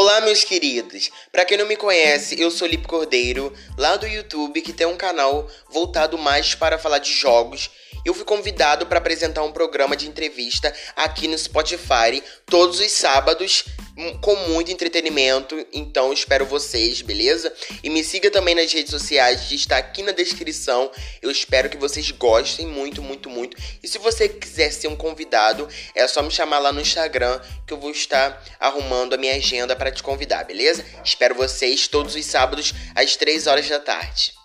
Olá, meus queridos! Para quem não me conhece, eu sou Lipe Cordeiro, lá do YouTube, que tem um canal voltado mais para falar de jogos. Eu fui convidado para apresentar um programa de entrevista aqui no Spotify todos os sábados com muito entretenimento, então espero vocês, beleza? E me siga também nas redes sociais, que está aqui na descrição. Eu espero que vocês gostem muito, muito, muito. E se você quiser ser um convidado, é só me chamar lá no Instagram que eu vou estar arrumando a minha agenda para te convidar, beleza? Espero vocês todos os sábados às 3 horas da tarde.